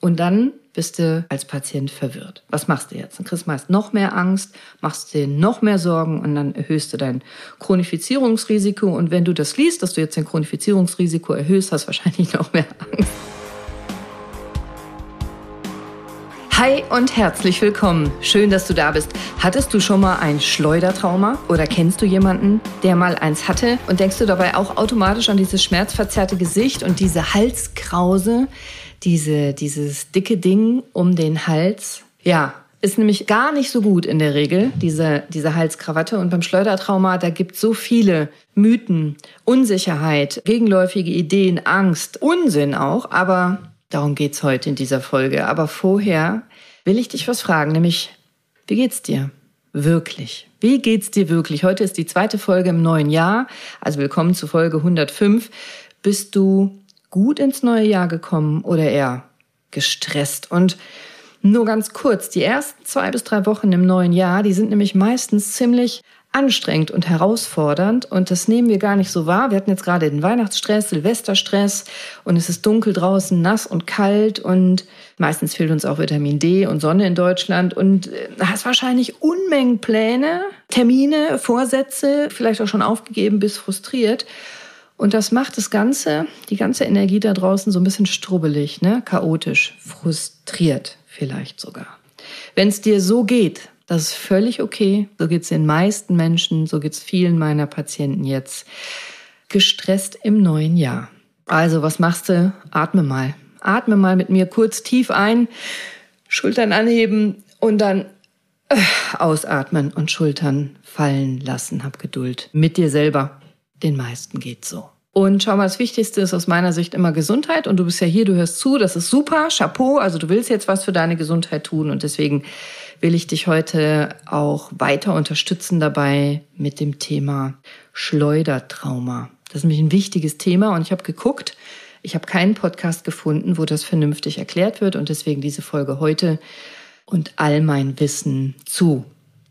Und dann bist du als Patient verwirrt. Was machst du jetzt? Dann kriegst du meist noch mehr Angst, machst dir noch mehr Sorgen und dann erhöhst du dein Chronifizierungsrisiko. Und wenn du das liest, dass du jetzt dein Chronifizierungsrisiko erhöhst, hast du wahrscheinlich noch mehr Angst. Hi und herzlich willkommen. Schön, dass du da bist. Hattest du schon mal ein Schleudertrauma oder kennst du jemanden, der mal eins hatte und denkst du dabei auch automatisch an dieses schmerzverzerrte Gesicht und diese Halskrause, diese, dieses dicke Ding um den Hals? Ja, ist nämlich gar nicht so gut in der Regel, diese, diese Halskrawatte. Und beim Schleudertrauma, da gibt so viele Mythen, Unsicherheit, gegenläufige Ideen, Angst, Unsinn auch. Aber darum geht's heute in dieser Folge. Aber vorher will ich dich was fragen, nämlich, wie geht's dir? Wirklich. Wie geht's dir wirklich? Heute ist die zweite Folge im neuen Jahr. Also willkommen zu Folge 105. Bist du gut ins neue Jahr gekommen oder eher gestresst? Und nur ganz kurz, die ersten zwei bis drei Wochen im neuen Jahr, die sind nämlich meistens ziemlich anstrengend und herausfordernd und das nehmen wir gar nicht so wahr. Wir hatten jetzt gerade den Weihnachtsstress, Silvesterstress und es ist dunkel draußen, nass und kalt und meistens fehlt uns auch Vitamin D und Sonne in Deutschland und äh, hast wahrscheinlich Unmengen Pläne, Termine, Vorsätze, vielleicht auch schon aufgegeben bis frustriert. Und das macht das Ganze, die ganze Energie da draußen so ein bisschen strubbelig, ne? chaotisch, frustriert vielleicht sogar. Wenn es dir so geht, das ist völlig okay. So geht es den meisten Menschen, so geht es vielen meiner Patienten jetzt. Gestresst im neuen Jahr. Also, was machst du? Atme mal. Atme mal mit mir kurz tief ein, Schultern anheben und dann äh, ausatmen und Schultern fallen lassen. Hab Geduld mit dir selber. Den meisten geht's so. Und schau mal, das Wichtigste ist aus meiner Sicht immer Gesundheit. Und du bist ja hier, du hörst zu, das ist super, Chapeau. Also du willst jetzt was für deine Gesundheit tun. Und deswegen will ich dich heute auch weiter unterstützen dabei mit dem Thema Schleudertrauma. Das ist nämlich ein wichtiges Thema. Und ich habe geguckt, ich habe keinen Podcast gefunden, wo das vernünftig erklärt wird. Und deswegen diese Folge heute und all mein Wissen zu.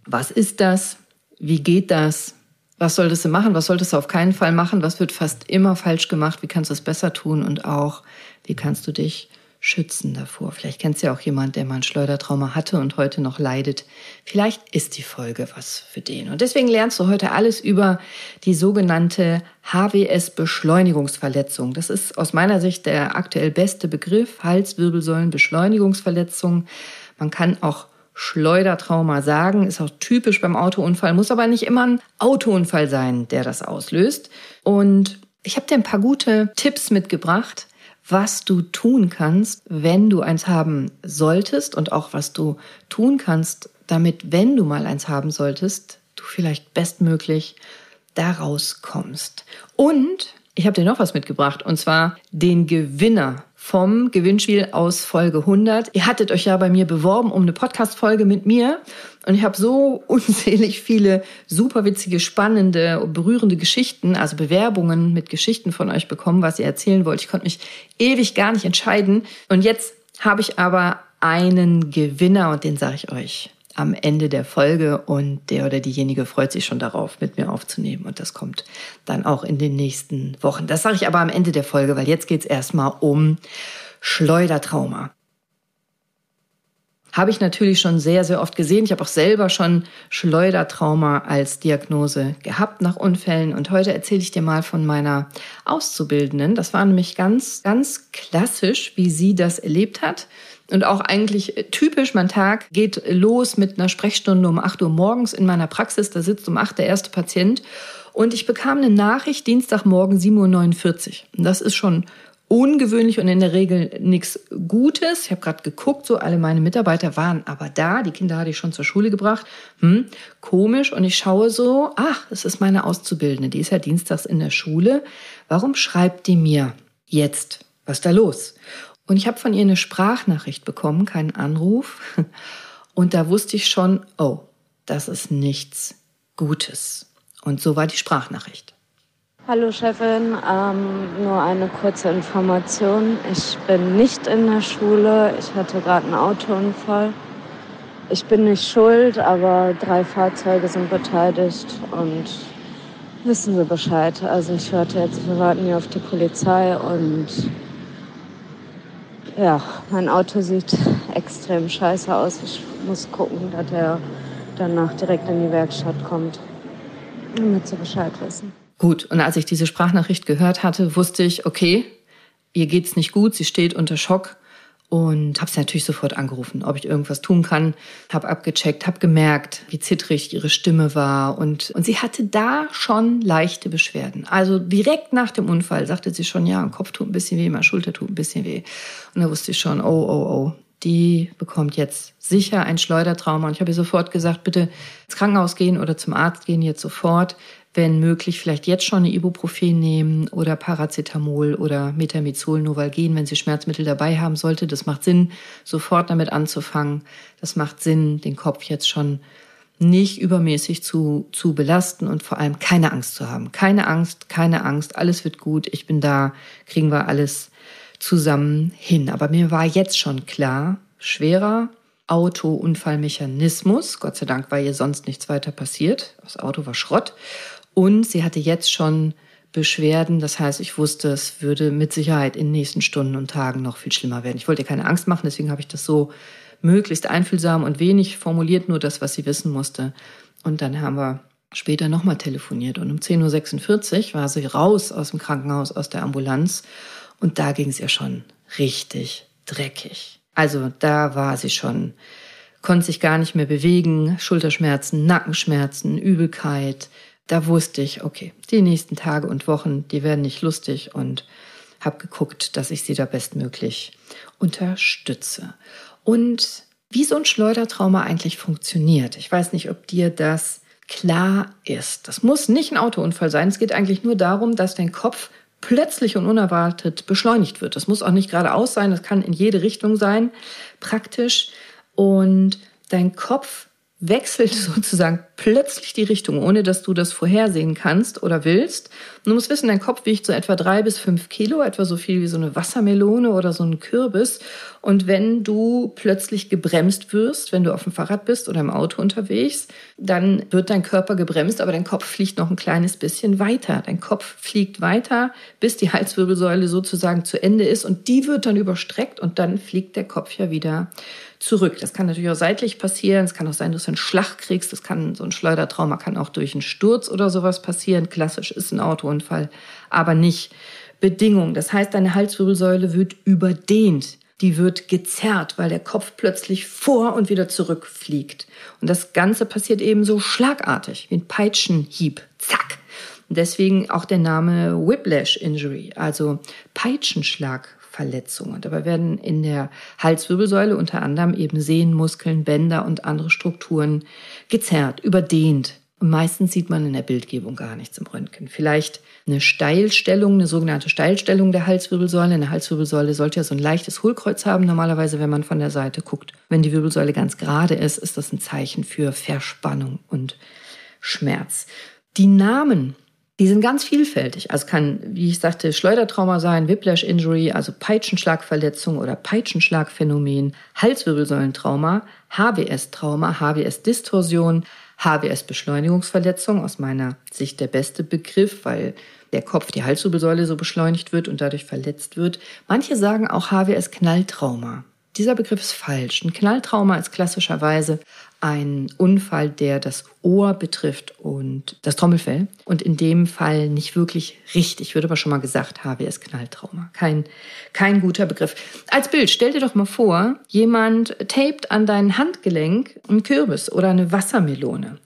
Was ist das? Wie geht das? Was solltest du machen, was solltest du auf keinen Fall machen, was wird fast immer falsch gemacht, wie kannst du es besser tun und auch, wie kannst du dich schützen davor. Vielleicht kennst du ja auch jemand, der mal ein Schleudertrauma hatte und heute noch leidet. Vielleicht ist die Folge was für den. Und deswegen lernst du heute alles über die sogenannte HWS-Beschleunigungsverletzung. Das ist aus meiner Sicht der aktuell beste Begriff, Halswirbelsäulen-Beschleunigungsverletzung. Man kann auch Schleudertrauma sagen, ist auch typisch beim Autounfall, muss aber nicht immer ein Autounfall sein, der das auslöst. Und ich habe dir ein paar gute Tipps mitgebracht, was du tun kannst, wenn du eins haben solltest und auch was du tun kannst, damit, wenn du mal eins haben solltest, du vielleicht bestmöglich daraus kommst. Und ich habe dir noch was mitgebracht, und zwar den Gewinner vom Gewinnspiel aus Folge 100. Ihr hattet euch ja bei mir beworben um eine Podcast-Folge mit mir und ich habe so unzählig viele super witzige, spannende, berührende Geschichten, also Bewerbungen mit Geschichten von euch bekommen, was ihr erzählen wollt. Ich konnte mich ewig gar nicht entscheiden und jetzt habe ich aber einen Gewinner und den sage ich euch am Ende der Folge und der oder diejenige freut sich schon darauf, mit mir aufzunehmen. Und das kommt dann auch in den nächsten Wochen. Das sage ich aber am Ende der Folge, weil jetzt geht es erstmal um Schleudertrauma. Habe ich natürlich schon sehr, sehr oft gesehen. Ich habe auch selber schon Schleudertrauma als Diagnose gehabt nach Unfällen. Und heute erzähle ich dir mal von meiner Auszubildenden. Das war nämlich ganz, ganz klassisch, wie sie das erlebt hat. Und auch eigentlich typisch, mein Tag geht los mit einer Sprechstunde um 8 Uhr morgens in meiner Praxis. Da sitzt um 8 der erste Patient. Und ich bekam eine Nachricht Dienstagmorgen 7.49 Uhr. Das ist schon ungewöhnlich und in der Regel nichts Gutes. Ich habe gerade geguckt, so alle meine Mitarbeiter waren aber da. Die Kinder hatte ich schon zur Schule gebracht. Hm, komisch. Und ich schaue so, ach, das ist meine Auszubildende. Die ist ja dienstags in der Schule. Warum schreibt die mir jetzt? Was ist da los? Und ich habe von ihr eine Sprachnachricht bekommen, keinen Anruf. Und da wusste ich schon, oh, das ist nichts Gutes. Und so war die Sprachnachricht. Hallo Chefin, ähm, nur eine kurze Information. Ich bin nicht in der Schule. Ich hatte gerade einen Autounfall. Ich bin nicht schuld, aber drei Fahrzeuge sind beteiligt und wissen Sie Bescheid. Also ich hörte jetzt, wir warten hier auf die Polizei und ja, mein Auto sieht extrem scheiße aus. Ich muss gucken, dass er danach direkt in die Werkstatt kommt, damit sie Bescheid wissen. Gut, und als ich diese Sprachnachricht gehört hatte, wusste ich, okay, ihr geht's nicht gut, sie steht unter Schock und habe sie natürlich sofort angerufen, ob ich irgendwas tun kann. Habe abgecheckt, habe gemerkt, wie zittrig ihre Stimme war und und sie hatte da schon leichte Beschwerden. Also direkt nach dem Unfall sagte sie schon, ja, Kopf tut ein bisschen weh, mein Schulter tut ein bisschen weh. Und da wusste ich schon, oh oh oh, die bekommt jetzt sicher ein Schleudertrauma. Und ich habe ihr sofort gesagt, bitte ins Krankenhaus gehen oder zum Arzt gehen jetzt sofort wenn möglich, vielleicht jetzt schon eine Ibuprofen nehmen oder Paracetamol oder Metamizol, Novalgen, wenn Sie Schmerzmittel dabei haben sollte. Das macht Sinn, sofort damit anzufangen. Das macht Sinn, den Kopf jetzt schon nicht übermäßig zu, zu belasten und vor allem keine Angst zu haben. Keine Angst, keine Angst, alles wird gut, ich bin da, kriegen wir alles zusammen hin. Aber mir war jetzt schon klar, schwerer Autounfallmechanismus. Gott sei Dank war ihr sonst nichts weiter passiert. Das Auto war Schrott. Und sie hatte jetzt schon Beschwerden. Das heißt, ich wusste, es würde mit Sicherheit in den nächsten Stunden und Tagen noch viel schlimmer werden. Ich wollte ihr keine Angst machen, deswegen habe ich das so möglichst einfühlsam und wenig formuliert, nur das, was sie wissen musste. Und dann haben wir später nochmal telefoniert. Und um 10.46 Uhr war sie raus aus dem Krankenhaus, aus der Ambulanz. Und da ging es ihr schon richtig dreckig. Also da war sie schon, konnte sich gar nicht mehr bewegen, Schulterschmerzen, Nackenschmerzen, Übelkeit, da wusste ich, okay, die nächsten Tage und Wochen, die werden nicht lustig und habe geguckt, dass ich sie da bestmöglich unterstütze. Und wie so ein Schleudertrauma eigentlich funktioniert. Ich weiß nicht, ob dir das klar ist. Das muss nicht ein Autounfall sein. Es geht eigentlich nur darum, dass dein Kopf plötzlich und unerwartet beschleunigt wird. Das muss auch nicht geradeaus sein, das kann in jede Richtung sein, praktisch. Und dein Kopf wechselt sozusagen plötzlich die Richtung, ohne dass du das vorhersehen kannst oder willst. Du musst wissen, dein Kopf wiegt so etwa drei bis fünf Kilo, etwa so viel wie so eine Wassermelone oder so ein Kürbis. Und wenn du plötzlich gebremst wirst, wenn du auf dem Fahrrad bist oder im Auto unterwegs, dann wird dein Körper gebremst, aber dein Kopf fliegt noch ein kleines bisschen weiter. Dein Kopf fliegt weiter, bis die Halswirbelsäule sozusagen zu Ende ist und die wird dann überstreckt und dann fliegt der Kopf ja wieder zurück. Das kann natürlich auch seitlich passieren. Es kann auch sein, dass du einen Schlag kriegst. Das kann, so ein Schleudertrauma kann auch durch einen Sturz oder sowas passieren. Klassisch ist ein Autounfall, aber nicht Bedingung. Das heißt, deine Halswirbelsäule wird überdehnt. Die wird gezerrt, weil der Kopf plötzlich vor und wieder zurückfliegt. Und das Ganze passiert eben so schlagartig, wie ein Peitschenhieb. Zack. Und deswegen auch der Name Whiplash Injury, also Peitschenschlag Verletzungen. Dabei werden in der Halswirbelsäule unter anderem eben Sehnen, Muskeln, Bänder und andere Strukturen gezerrt, überdehnt. Und meistens sieht man in der Bildgebung gar nichts im Röntgen. Vielleicht eine Steilstellung, eine sogenannte Steilstellung der Halswirbelsäule. Eine Halswirbelsäule sollte ja so ein leichtes Hohlkreuz haben, normalerweise, wenn man von der Seite guckt. Wenn die Wirbelsäule ganz gerade ist, ist das ein Zeichen für Verspannung und Schmerz. Die Namen die sind ganz vielfältig. Also kann, wie ich sagte, Schleudertrauma sein, Whiplash Injury, also Peitschenschlagverletzung oder Peitschenschlagphänomen, Halswirbelsäulentrauma, HWS-Trauma, HWS-Distorsion, HWS-Beschleunigungsverletzung, aus meiner Sicht der beste Begriff, weil der Kopf, die Halswirbelsäule so beschleunigt wird und dadurch verletzt wird. Manche sagen auch HWS-Knalltrauma. Dieser Begriff ist falsch. Ein Knalltrauma ist klassischerweise ein Unfall, der das Ohr betrifft und das Trommelfell. Und in dem Fall nicht wirklich richtig, wird aber schon mal gesagt, HWS Knalltrauma. Kein, kein guter Begriff. Als Bild, stell dir doch mal vor, jemand tapet an dein Handgelenk einen Kürbis oder eine Wassermelone.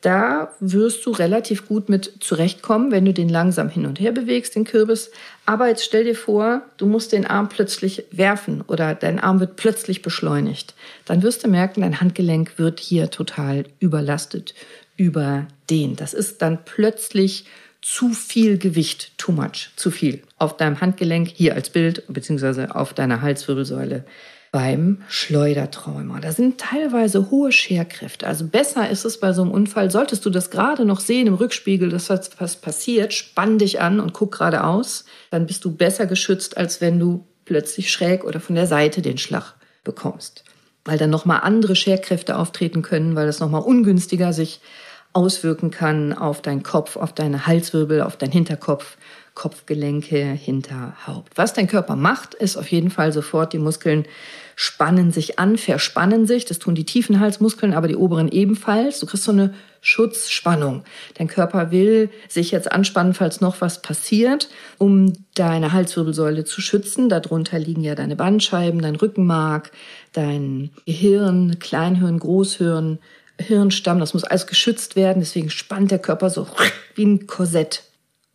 Da wirst du relativ gut mit zurechtkommen, wenn du den langsam hin und her bewegst, den Kürbis. Aber jetzt stell dir vor, du musst den Arm plötzlich werfen oder dein Arm wird plötzlich beschleunigt. Dann wirst du merken, dein Handgelenk wird hier total überlastet, überdehnt. Das ist dann plötzlich zu viel Gewicht, too much, zu viel auf deinem Handgelenk, hier als Bild, beziehungsweise auf deiner Halswirbelsäule beim Schleudertrauma. Da sind teilweise hohe Scherkräfte. Also besser ist es bei so einem Unfall, solltest du das gerade noch sehen im Rückspiegel, dass was passiert, spann dich an und guck geradeaus. Dann bist du besser geschützt, als wenn du plötzlich schräg oder von der Seite den Schlag bekommst. Weil dann nochmal andere Scherkräfte auftreten können, weil das nochmal ungünstiger sich auswirken kann auf deinen Kopf, auf deine Halswirbel, auf deinen Hinterkopf. Kopfgelenke, hinter Haupt. Was dein Körper macht, ist auf jeden Fall sofort die Muskeln spannen sich an, verspannen sich. Das tun die tiefen Halsmuskeln, aber die oberen ebenfalls. Du kriegst so eine Schutzspannung. Dein Körper will sich jetzt anspannen, falls noch was passiert, um deine Halswirbelsäule zu schützen. Darunter liegen ja deine Bandscheiben, dein Rückenmark, dein Gehirn, Kleinhirn, Großhirn, Hirnstamm. Das muss alles geschützt werden. Deswegen spannt der Körper so wie ein Korsett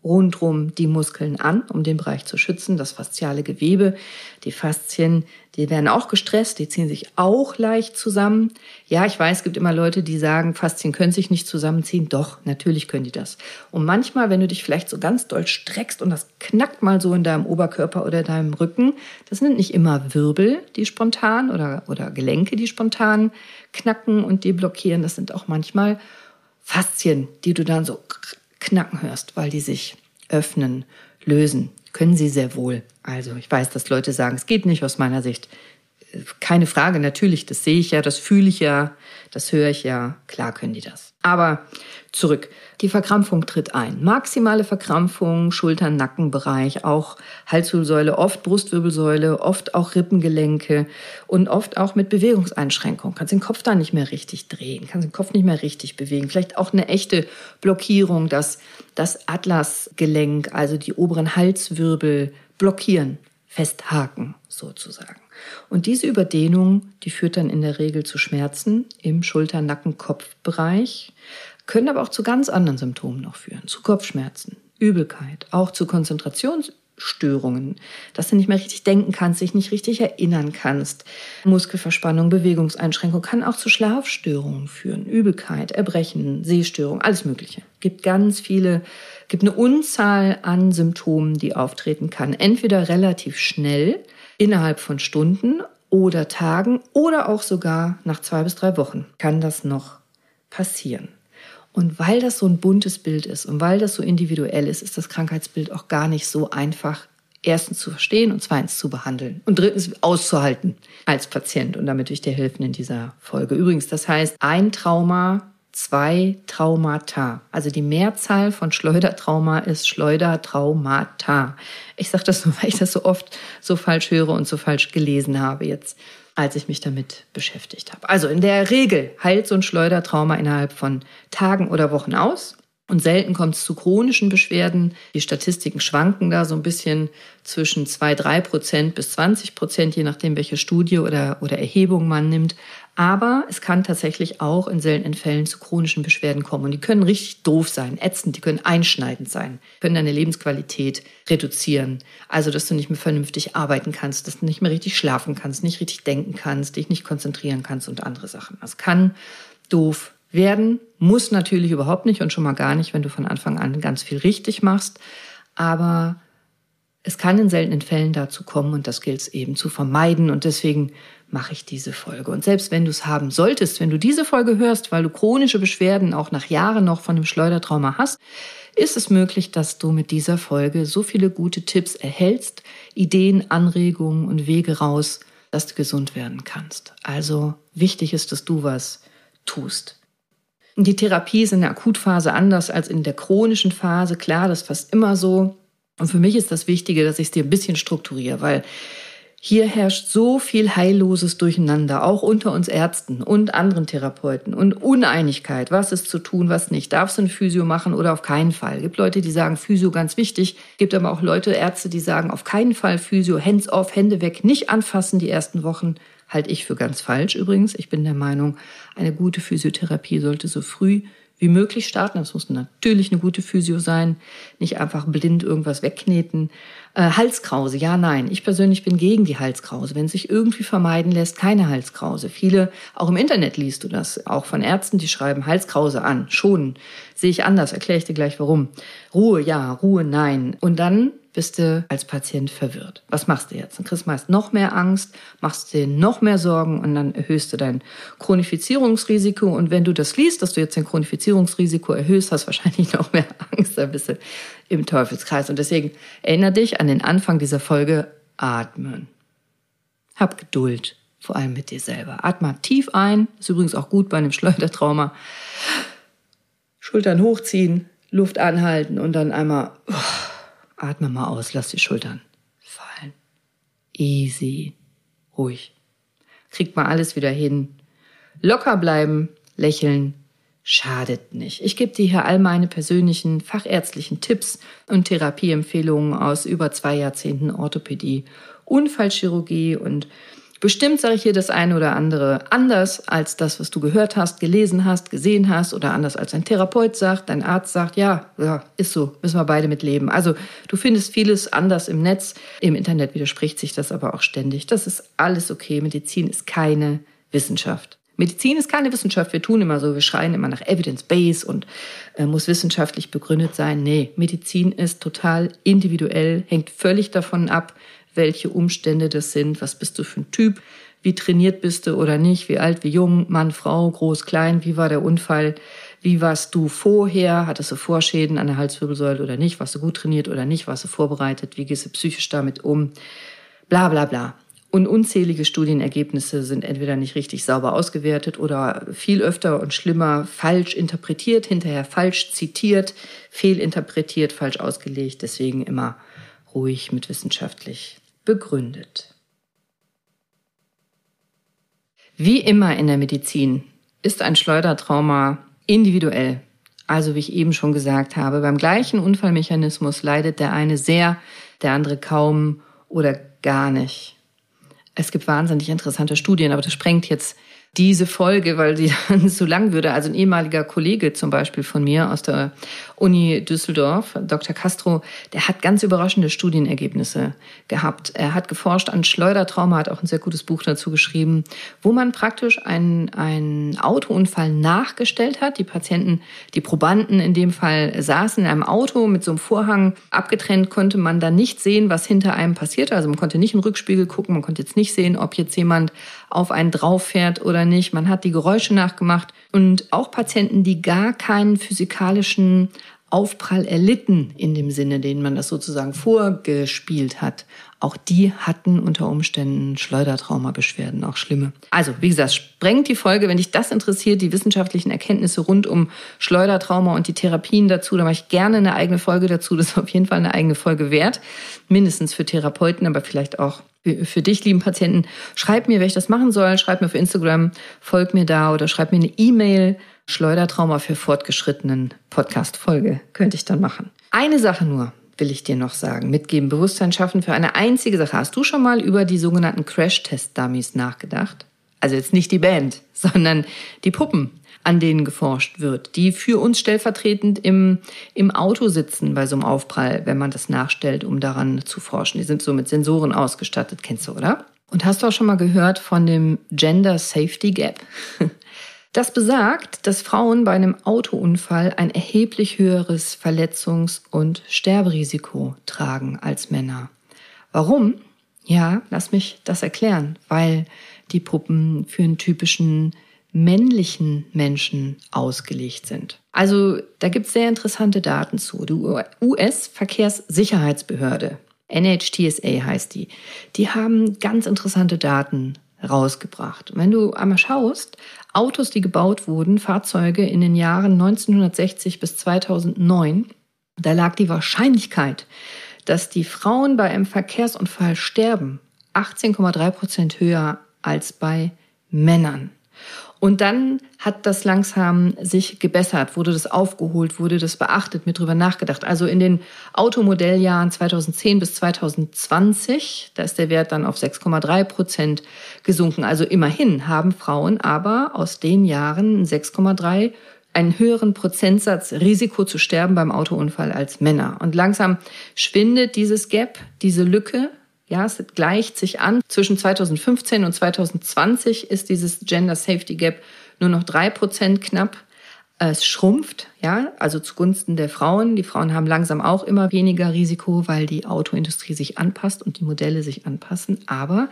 rundrum die Muskeln an, um den Bereich zu schützen, das fasziale Gewebe. Die Faszien, die werden auch gestresst, die ziehen sich auch leicht zusammen. Ja, ich weiß, es gibt immer Leute, die sagen, Faszien können sich nicht zusammenziehen. Doch, natürlich können die das. Und manchmal, wenn du dich vielleicht so ganz doll streckst und das knackt mal so in deinem Oberkörper oder deinem Rücken, das sind nicht immer Wirbel, die spontan oder, oder Gelenke, die spontan knacken und die blockieren. Das sind auch manchmal Faszien, die du dann so knacken hörst, weil die sich öffnen, lösen. Können sie sehr wohl. Also ich weiß, dass Leute sagen, es geht nicht aus meiner Sicht. Keine Frage, natürlich, das sehe ich ja, das fühle ich ja, das höre ich ja. Klar können die das. Aber zurück. Die Verkrampfung tritt ein. Maximale Verkrampfung, Schultern, Nackenbereich, auch Halswirbelsäule, oft Brustwirbelsäule, oft auch Rippengelenke und oft auch mit Bewegungseinschränkung. Kannst den Kopf da nicht mehr richtig drehen, kannst den Kopf nicht mehr richtig bewegen. Vielleicht auch eine echte Blockierung, dass das Atlasgelenk, also die oberen Halswirbel blockieren, festhaken sozusagen. Und diese Überdehnung, die führt dann in der Regel zu Schmerzen im Schulter-Nacken-Kopfbereich, können aber auch zu ganz anderen Symptomen noch führen, zu Kopfschmerzen, Übelkeit, auch zu Konzentrationsstörungen, dass du nicht mehr richtig denken kannst, dich nicht richtig erinnern kannst. Muskelverspannung, Bewegungseinschränkung kann auch zu Schlafstörungen führen, Übelkeit, Erbrechen, Sehstörung, alles Mögliche. Gibt ganz viele, gibt eine Unzahl an Symptomen, die auftreten kann. Entweder relativ schnell, innerhalb von Stunden oder Tagen oder auch sogar nach zwei bis drei Wochen kann das noch passieren. Und weil das so ein buntes Bild ist und weil das so individuell ist, ist das Krankheitsbild auch gar nicht so einfach erstens zu verstehen und zweitens zu behandeln und drittens auszuhalten als Patient. Und damit will ich dir helfen in dieser Folge. Übrigens, das heißt, ein Trauma zwei Traumata. Also die Mehrzahl von Schleudertrauma ist Schleudertraumata. Ich sage das nur, weil ich das so oft so falsch höre und so falsch gelesen habe jetzt, als ich mich damit beschäftigt habe. Also in der Regel heilt so ein Schleudertrauma innerhalb von Tagen oder Wochen aus. Und selten kommt es zu chronischen Beschwerden. Die Statistiken schwanken da so ein bisschen zwischen 2, 3 Prozent bis 20 Prozent, je nachdem, welche Studie oder, oder Erhebung man nimmt. Aber es kann tatsächlich auch in seltenen Fällen zu chronischen Beschwerden kommen. Und die können richtig doof sein, ätzend, die können einschneidend sein, können deine Lebensqualität reduzieren. Also, dass du nicht mehr vernünftig arbeiten kannst, dass du nicht mehr richtig schlafen kannst, nicht richtig denken kannst, dich nicht konzentrieren kannst und andere Sachen. Das kann doof werden, muss natürlich überhaupt nicht und schon mal gar nicht, wenn du von Anfang an ganz viel richtig machst. Aber es kann in seltenen Fällen dazu kommen und das gilt es eben zu vermeiden und deswegen mache ich diese Folge. Und selbst wenn du es haben solltest, wenn du diese Folge hörst, weil du chronische Beschwerden auch nach Jahren noch von dem Schleudertrauma hast, ist es möglich, dass du mit dieser Folge so viele gute Tipps erhältst, Ideen, Anregungen und Wege raus, dass du gesund werden kannst. Also wichtig ist, dass du was tust. Die Therapie ist in der Akutphase anders als in der chronischen Phase. Klar, das ist fast immer so. Und für mich ist das Wichtige, dass ich es dir ein bisschen strukturiere, weil hier herrscht so viel heilloses Durcheinander, auch unter uns Ärzten und anderen Therapeuten und Uneinigkeit, was ist zu tun, was nicht. Darfst du ein Physio machen oder auf keinen Fall? Gibt Leute, die sagen Physio ganz wichtig, gibt aber auch Leute, Ärzte, die sagen auf keinen Fall Physio, hands off, Hände weg, nicht anfassen die ersten Wochen. Halte ich für ganz falsch übrigens. Ich bin der Meinung, eine gute Physiotherapie sollte so früh wie möglich starten. Das muss natürlich eine gute Physio sein, nicht einfach blind irgendwas wegkneten. Äh, Halskrause, ja, nein. Ich persönlich bin gegen die Halskrause. Wenn es sich irgendwie vermeiden lässt, keine Halskrause. Viele, auch im Internet liest du das, auch von Ärzten, die schreiben Halskrause an, schonen. Sehe ich anders, erkläre ich dir gleich warum. Ruhe, ja, Ruhe, nein. Und dann bist du als Patient verwirrt. Was machst du jetzt? Dann kriegst du meist noch mehr Angst, machst dir noch mehr Sorgen und dann erhöhst du dein Chronifizierungsrisiko. Und wenn du das liest, dass du jetzt dein Chronifizierungsrisiko erhöhst, hast du wahrscheinlich noch mehr Angst, ein bisschen im Teufelskreis. Und deswegen erinnere dich an den Anfang dieser Folge, atmen. Hab Geduld, vor allem mit dir selber. Atme tief ein, ist übrigens auch gut bei einem Schleudertrauma. Schultern hochziehen, Luft anhalten und dann einmal atme mal aus, lass die Schultern fallen. Easy, ruhig. Kriegt mal alles wieder hin. Locker bleiben, lächeln, schadet nicht. Ich gebe dir hier all meine persönlichen fachärztlichen Tipps und Therapieempfehlungen aus über zwei Jahrzehnten Orthopädie, Unfallchirurgie und Bestimmt sage ich hier das eine oder andere anders als das, was du gehört hast, gelesen hast, gesehen hast oder anders als ein Therapeut sagt, dein Arzt sagt, ja, ja, ist so, müssen wir beide mit leben. Also du findest vieles anders im Netz, im Internet widerspricht sich das aber auch ständig. Das ist alles okay. Medizin ist keine Wissenschaft. Medizin ist keine Wissenschaft. Wir tun immer so, wir schreien immer nach Evidence-Base und äh, muss wissenschaftlich begründet sein. Nee, Medizin ist total individuell, hängt völlig davon ab, welche Umstände das sind, was bist du für ein Typ, wie trainiert bist du oder nicht, wie alt, wie jung, Mann, Frau, groß, klein, wie war der Unfall, wie warst du vorher, hattest du Vorschäden an der Halswirbelsäule oder nicht, warst du gut trainiert oder nicht, warst du vorbereitet, wie gehst du psychisch damit um, bla bla bla. Und unzählige Studienergebnisse sind entweder nicht richtig sauber ausgewertet oder viel öfter und schlimmer falsch interpretiert, hinterher falsch zitiert, fehlinterpretiert, falsch ausgelegt. Deswegen immer ruhig mit wissenschaftlich begründet. Wie immer in der Medizin ist ein Schleudertrauma individuell. Also wie ich eben schon gesagt habe, beim gleichen Unfallmechanismus leidet der eine sehr, der andere kaum oder gar nicht. Es gibt wahnsinnig interessante Studien, aber das sprengt jetzt diese Folge, weil sie dann so lang würde. Also ein ehemaliger Kollege zum Beispiel von mir aus der Uni Düsseldorf, Dr. Castro, der hat ganz überraschende Studienergebnisse gehabt. Er hat geforscht an Schleudertrauma, hat auch ein sehr gutes Buch dazu geschrieben, wo man praktisch einen, einen Autounfall nachgestellt hat. Die Patienten, die Probanden in dem Fall saßen in einem Auto mit so einem Vorhang abgetrennt, konnte man dann nicht sehen, was hinter einem passierte. Also man konnte nicht in den Rückspiegel gucken, man konnte jetzt nicht sehen, ob jetzt jemand auf einen drauf fährt oder nicht. Man hat die Geräusche nachgemacht und auch Patienten, die gar keinen physikalischen Aufprall erlitten in dem Sinne, den man das sozusagen vorgespielt hat. Auch die hatten unter Umständen Schleudertraumabeschwerden, auch schlimme. Also, wie gesagt, sprengt die Folge, wenn dich das interessiert, die wissenschaftlichen Erkenntnisse rund um Schleudertrauma und die Therapien dazu, dann mache ich gerne eine eigene Folge dazu. Das ist auf jeden Fall eine eigene Folge wert. Mindestens für Therapeuten, aber vielleicht auch für dich, lieben Patienten. Schreib mir, wer ich das machen soll. Schreib mir auf Instagram, folg mir da oder schreib mir eine E-Mail Schleudertrauma für fortgeschrittenen Podcast-Folge könnte ich dann machen. Eine Sache nur will ich dir noch sagen, mitgeben, Bewusstsein schaffen für eine einzige Sache. Hast du schon mal über die sogenannten Crash-Test-Dummies nachgedacht? Also jetzt nicht die Band, sondern die Puppen, an denen geforscht wird, die für uns stellvertretend im, im Auto sitzen bei so einem Aufprall, wenn man das nachstellt, um daran zu forschen. Die sind so mit Sensoren ausgestattet, kennst du, oder? Und hast du auch schon mal gehört von dem Gender Safety Gap? Das besagt, dass Frauen bei einem Autounfall ein erheblich höheres Verletzungs- und Sterberisiko tragen als Männer. Warum? Ja, lass mich das erklären, weil die Puppen für einen typischen männlichen Menschen ausgelegt sind. Also da gibt es sehr interessante Daten zu. Die US-Verkehrssicherheitsbehörde, NHTSA heißt die, die haben ganz interessante Daten rausgebracht. wenn du einmal schaust, Autos, die gebaut wurden, Fahrzeuge in den Jahren 1960 bis 2009, da lag die Wahrscheinlichkeit, dass die Frauen bei einem Verkehrsunfall sterben, 18,3 Prozent höher als bei Männern. Und dann hat das langsam sich gebessert, wurde das aufgeholt, wurde das beachtet, mit drüber nachgedacht. Also in den Automodelljahren 2010 bis 2020, da ist der Wert dann auf 6,3 Prozent gesunken. Also immerhin haben Frauen aber aus den Jahren 6,3 einen höheren Prozentsatz Risiko zu sterben beim Autounfall als Männer. Und langsam schwindet dieses Gap, diese Lücke ja, es gleicht sich an. Zwischen 2015 und 2020 ist dieses Gender Safety Gap nur noch drei Prozent knapp. Es schrumpft, ja, also zugunsten der Frauen. Die Frauen haben langsam auch immer weniger Risiko, weil die Autoindustrie sich anpasst und die Modelle sich anpassen. Aber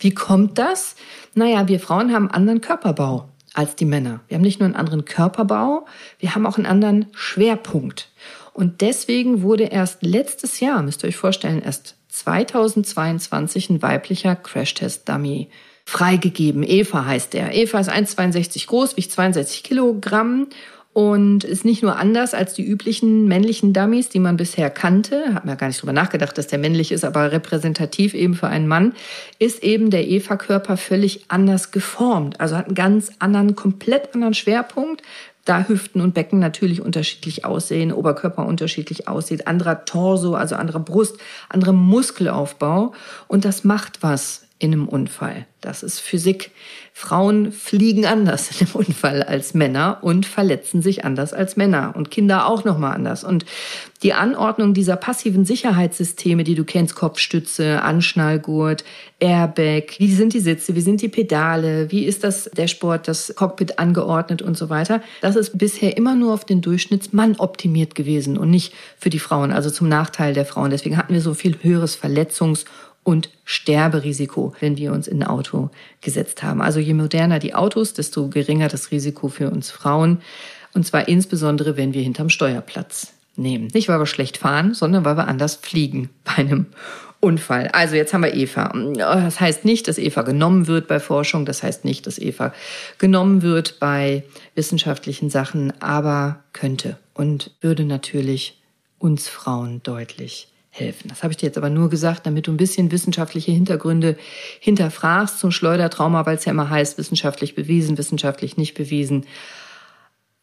wie kommt das? Naja, wir Frauen haben einen anderen Körperbau als die Männer. Wir haben nicht nur einen anderen Körperbau, wir haben auch einen anderen Schwerpunkt. Und deswegen wurde erst letztes Jahr, müsst ihr euch vorstellen, erst 2022 ein weiblicher Crashtest-Dummy freigegeben. Eva heißt der. Eva ist 1,62 groß, wiegt 62 Kilogramm und ist nicht nur anders als die üblichen männlichen Dummies, die man bisher kannte, hat man gar nicht drüber nachgedacht, dass der männlich ist, aber repräsentativ eben für einen Mann, ist eben der Eva-Körper völlig anders geformt. Also hat einen ganz anderen, komplett anderen Schwerpunkt, da Hüften und Becken natürlich unterschiedlich aussehen, Oberkörper unterschiedlich aussieht, anderer Torso, also anderer Brust, anderer Muskelaufbau. Und das macht was in einem Unfall. Das ist Physik. Frauen fliegen anders in einem Unfall als Männer und verletzen sich anders als Männer und Kinder auch noch mal anders. Und die Anordnung dieser passiven Sicherheitssysteme, die du kennst, Kopfstütze, Anschnallgurt, Airbag, wie sind die Sitze, wie sind die Pedale, wie ist das Sport, das Cockpit angeordnet und so weiter, das ist bisher immer nur auf den Durchschnittsmann optimiert gewesen und nicht für die Frauen, also zum Nachteil der Frauen. Deswegen hatten wir so viel höheres Verletzungs- und Sterberisiko, wenn wir uns in ein Auto gesetzt haben. Also je moderner die Autos, desto geringer das Risiko für uns Frauen. Und zwar insbesondere, wenn wir hinterm Steuerplatz nehmen. Nicht, weil wir schlecht fahren, sondern weil wir anders fliegen bei einem Unfall. Also jetzt haben wir Eva. Das heißt nicht, dass Eva genommen wird bei Forschung. Das heißt nicht, dass Eva genommen wird bei wissenschaftlichen Sachen, aber könnte und würde natürlich uns Frauen deutlich helfen. Das habe ich dir jetzt aber nur gesagt, damit du ein bisschen wissenschaftliche Hintergründe hinterfragst zum Schleudertrauma, weil es ja immer heißt, wissenschaftlich bewiesen, wissenschaftlich nicht bewiesen.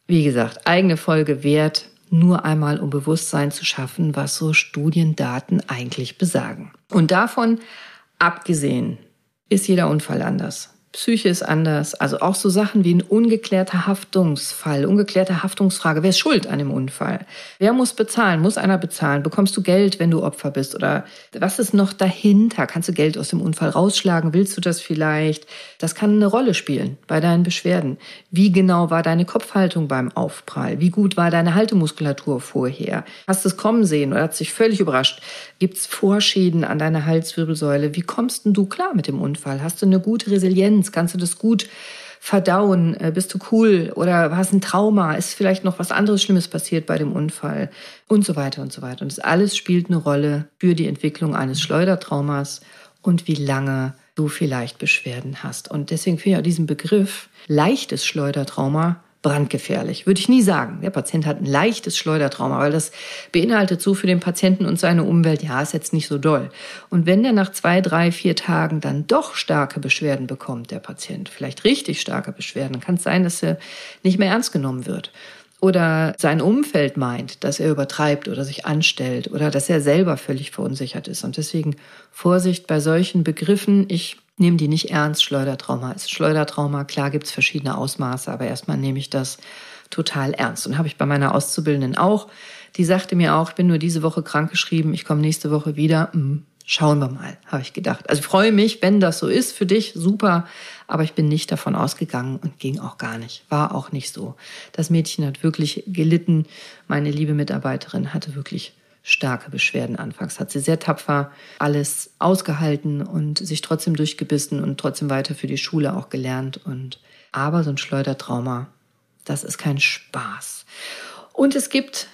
Wie gesagt, eigene Folge wert, nur einmal um Bewusstsein zu schaffen, was so Studiendaten eigentlich besagen. Und davon abgesehen ist jeder Unfall anders. Psyche ist anders. Also auch so Sachen wie ein ungeklärter Haftungsfall, ungeklärte Haftungsfrage. Wer ist schuld an dem Unfall? Wer muss bezahlen? Muss einer bezahlen? Bekommst du Geld, wenn du Opfer bist? Oder was ist noch dahinter? Kannst du Geld aus dem Unfall rausschlagen? Willst du das vielleicht? Das kann eine Rolle spielen bei deinen Beschwerden. Wie genau war deine Kopfhaltung beim Aufprall? Wie gut war deine Haltemuskulatur vorher? Hast du es kommen sehen oder hat sich völlig überrascht? Gibt es Vorschäden an deiner Halswirbelsäule? Wie kommst denn du klar mit dem Unfall? Hast du eine gute Resilienz? Resilienz? Kannst du das gut verdauen? Äh, bist du cool? Oder hast ein Trauma? Ist vielleicht noch was anderes Schlimmes passiert bei dem Unfall? Und so weiter und so weiter. Und das alles spielt eine Rolle für die Entwicklung eines Schleudertraumas und wie lange du vielleicht Beschwerden hast. Und deswegen finde ich auch diesen Begriff leichtes Schleudertrauma brandgefährlich. Würde ich nie sagen. Der Patient hat ein leichtes Schleudertrauma, weil das beinhaltet so für den Patienten und seine Umwelt, ja, ist jetzt nicht so doll. Und wenn der nach zwei, drei, vier Tagen dann doch starke Beschwerden bekommt, der Patient, vielleicht richtig starke Beschwerden, kann es sein, dass er nicht mehr ernst genommen wird. Oder sein Umfeld meint, dass er übertreibt oder sich anstellt oder dass er selber völlig verunsichert ist. Und deswegen Vorsicht bei solchen Begriffen. Ich nehme die nicht ernst. Schleudertrauma ist Schleudertrauma. Klar gibt es verschiedene Ausmaße, aber erstmal nehme ich das total ernst. Und habe ich bei meiner Auszubildenden auch. Die sagte mir auch, ich bin nur diese Woche krankgeschrieben, ich komme nächste Woche wieder. Hm, schauen wir mal, habe ich gedacht. Also ich freue mich, wenn das so ist für dich, super. Aber ich bin nicht davon ausgegangen und ging auch gar nicht. War auch nicht so. Das Mädchen hat wirklich gelitten. Meine liebe Mitarbeiterin hatte wirklich starke Beschwerden anfangs. Hat sie sehr tapfer alles ausgehalten und sich trotzdem durchgebissen und trotzdem weiter für die Schule auch gelernt. Und aber so ein Schleudertrauma, das ist kein Spaß. Und es gibt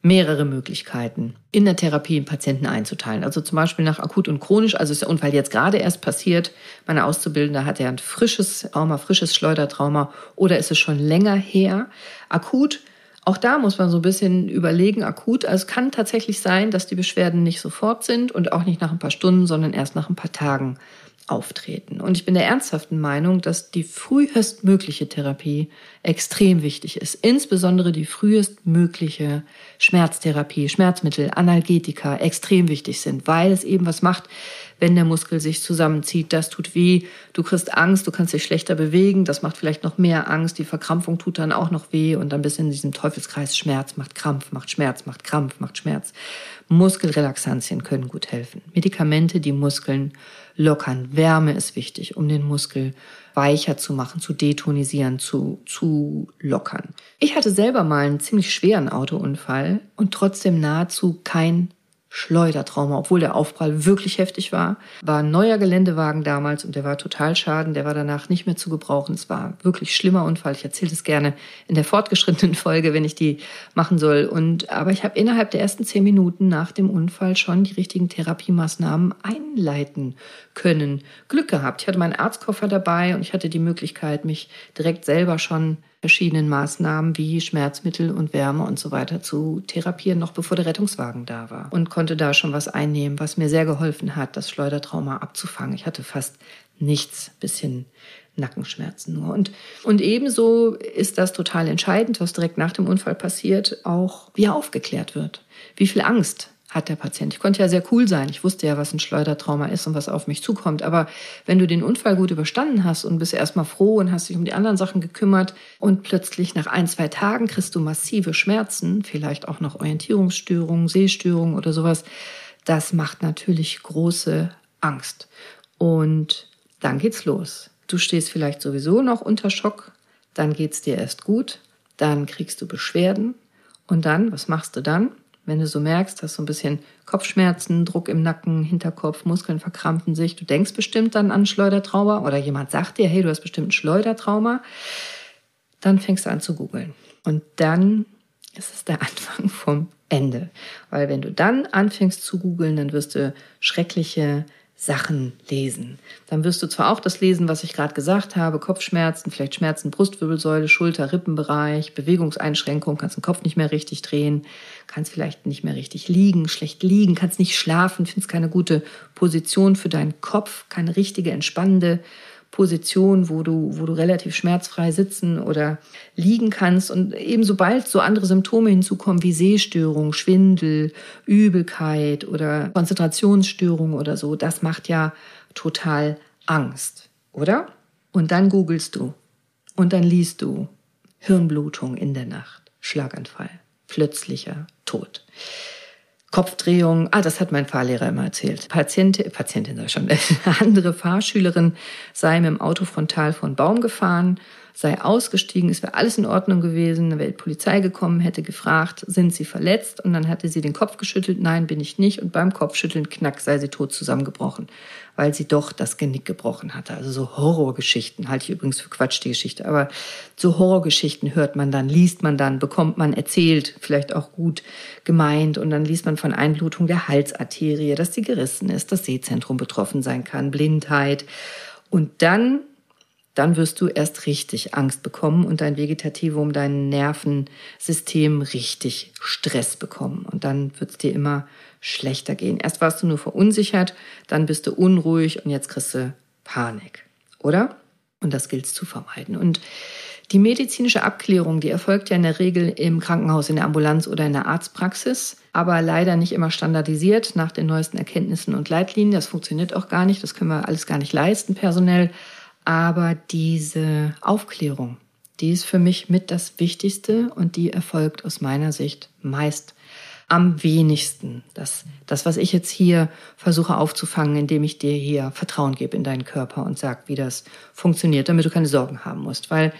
mehrere Möglichkeiten, in der Therapie Patienten einzuteilen. Also zum Beispiel nach akut und chronisch. Also ist der Unfall jetzt gerade erst passiert. Meine Auszubildende hat ja ein frisches Trauma, frisches Schleudertrauma. Oder ist es schon länger her? Akut auch da muss man so ein bisschen überlegen, akut. Also es kann tatsächlich sein, dass die Beschwerden nicht sofort sind und auch nicht nach ein paar Stunden, sondern erst nach ein paar Tagen auftreten. Und ich bin der ernsthaften Meinung, dass die frühestmögliche Therapie extrem wichtig ist. Insbesondere die frühestmögliche Schmerztherapie, Schmerzmittel, Analgetika extrem wichtig sind, weil es eben was macht, wenn der Muskel sich zusammenzieht. Das tut weh, du kriegst Angst, du kannst dich schlechter bewegen, das macht vielleicht noch mehr Angst, die Verkrampfung tut dann auch noch weh und dann bist du in diesem Teufelskreis Schmerz macht Krampf, macht Schmerz, macht Krampf, macht Schmerz. Muskelrelaxantien können gut helfen. Medikamente, die Muskeln lockern. Wärme ist wichtig, um den Muskel weicher zu machen, zu detonisieren, zu, zu lockern. Ich hatte selber mal einen ziemlich schweren Autounfall und trotzdem nahezu kein Schleudertrauma, obwohl der Aufprall wirklich heftig war. War ein neuer Geländewagen damals und der war total schaden. Der war danach nicht mehr zu gebrauchen. Es war wirklich schlimmer Unfall. Ich erzähle das gerne in der fortgeschrittenen Folge, wenn ich die machen soll. Und aber ich habe innerhalb der ersten zehn Minuten nach dem Unfall schon die richtigen Therapiemaßnahmen einleiten können. Glück gehabt. Ich hatte meinen Arztkoffer dabei und ich hatte die Möglichkeit, mich direkt selber schon verschiedenen Maßnahmen wie Schmerzmittel und Wärme und so weiter zu therapieren, noch bevor der Rettungswagen da war. Und konnte da schon was einnehmen, was mir sehr geholfen hat, das Schleudertrauma abzufangen. Ich hatte fast nichts, bisschen Nackenschmerzen nur. Und, und ebenso ist das total entscheidend, was direkt nach dem Unfall passiert, auch wie er aufgeklärt wird. Wie viel Angst hat der Patient. Ich konnte ja sehr cool sein. Ich wusste ja, was ein Schleudertrauma ist und was auf mich zukommt. Aber wenn du den Unfall gut überstanden hast und bist erstmal froh und hast dich um die anderen Sachen gekümmert und plötzlich nach ein, zwei Tagen kriegst du massive Schmerzen, vielleicht auch noch Orientierungsstörungen, Sehstörungen oder sowas, das macht natürlich große Angst. Und dann geht's los. Du stehst vielleicht sowieso noch unter Schock, dann geht's dir erst gut, dann kriegst du Beschwerden und dann, was machst du dann? Wenn du so merkst, hast so ein bisschen Kopfschmerzen, Druck im Nacken, Hinterkopf, Muskeln verkrampfen sich, du denkst bestimmt dann an Schleudertrauma oder jemand sagt dir, hey, du hast bestimmt ein Schleudertrauma, dann fängst du an zu googeln. Und dann ist es der Anfang vom Ende. Weil wenn du dann anfängst zu googeln, dann wirst du schreckliche Sachen lesen. Dann wirst du zwar auch das lesen, was ich gerade gesagt habe, Kopfschmerzen, vielleicht Schmerzen, Brustwirbelsäule, Schulter, Rippenbereich, Bewegungseinschränkung, kannst den Kopf nicht mehr richtig drehen, kannst vielleicht nicht mehr richtig liegen, schlecht liegen, kannst nicht schlafen, findest keine gute Position für deinen Kopf, keine richtige entspannende Position, wo du, wo du relativ schmerzfrei sitzen oder liegen kannst. Und eben sobald so andere Symptome hinzukommen wie Sehstörung, Schwindel, Übelkeit oder Konzentrationsstörung oder so, das macht ja total Angst, oder? Und dann googelst du und dann liest du Hirnblutung in der Nacht, Schlaganfall, plötzlicher Tod. Kopfdrehung, ah, das hat mein Fahrlehrer immer erzählt. Patientin, Patientin sei schon, eine andere Fahrschülerin sei mit dem Auto frontal einen Baum gefahren, sei ausgestiegen, es wäre alles in Ordnung gewesen, wäre die Polizei gekommen, hätte gefragt, sind Sie verletzt? Und dann hatte sie den Kopf geschüttelt, nein, bin ich nicht. Und beim Kopfschütteln, knack, sei sie tot zusammengebrochen weil sie doch das Genick gebrochen hatte. Also so Horrorgeschichten halte ich übrigens für Quatsch, die Geschichte. Aber so Horrorgeschichten hört man dann, liest man dann, bekommt man erzählt, vielleicht auch gut gemeint. Und dann liest man von Einblutung der Halsarterie, dass die gerissen ist, das Sehzentrum betroffen sein kann, Blindheit. Und dann dann wirst du erst richtig Angst bekommen und dein Vegetativum, dein Nervensystem richtig Stress bekommen. Und dann wird es dir immer schlechter gehen. Erst warst du nur verunsichert, dann bist du unruhig und jetzt kriegst du Panik. Oder? Und das gilt es zu vermeiden. Und die medizinische Abklärung, die erfolgt ja in der Regel im Krankenhaus, in der Ambulanz oder in der Arztpraxis, aber leider nicht immer standardisiert nach den neuesten Erkenntnissen und Leitlinien. Das funktioniert auch gar nicht, das können wir alles gar nicht leisten personell. Aber diese Aufklärung, die ist für mich mit das Wichtigste und die erfolgt aus meiner Sicht meist am wenigsten. Das, das, was ich jetzt hier versuche aufzufangen, indem ich dir hier Vertrauen gebe in deinen Körper und sag, wie das funktioniert, damit du keine Sorgen haben musst. Weil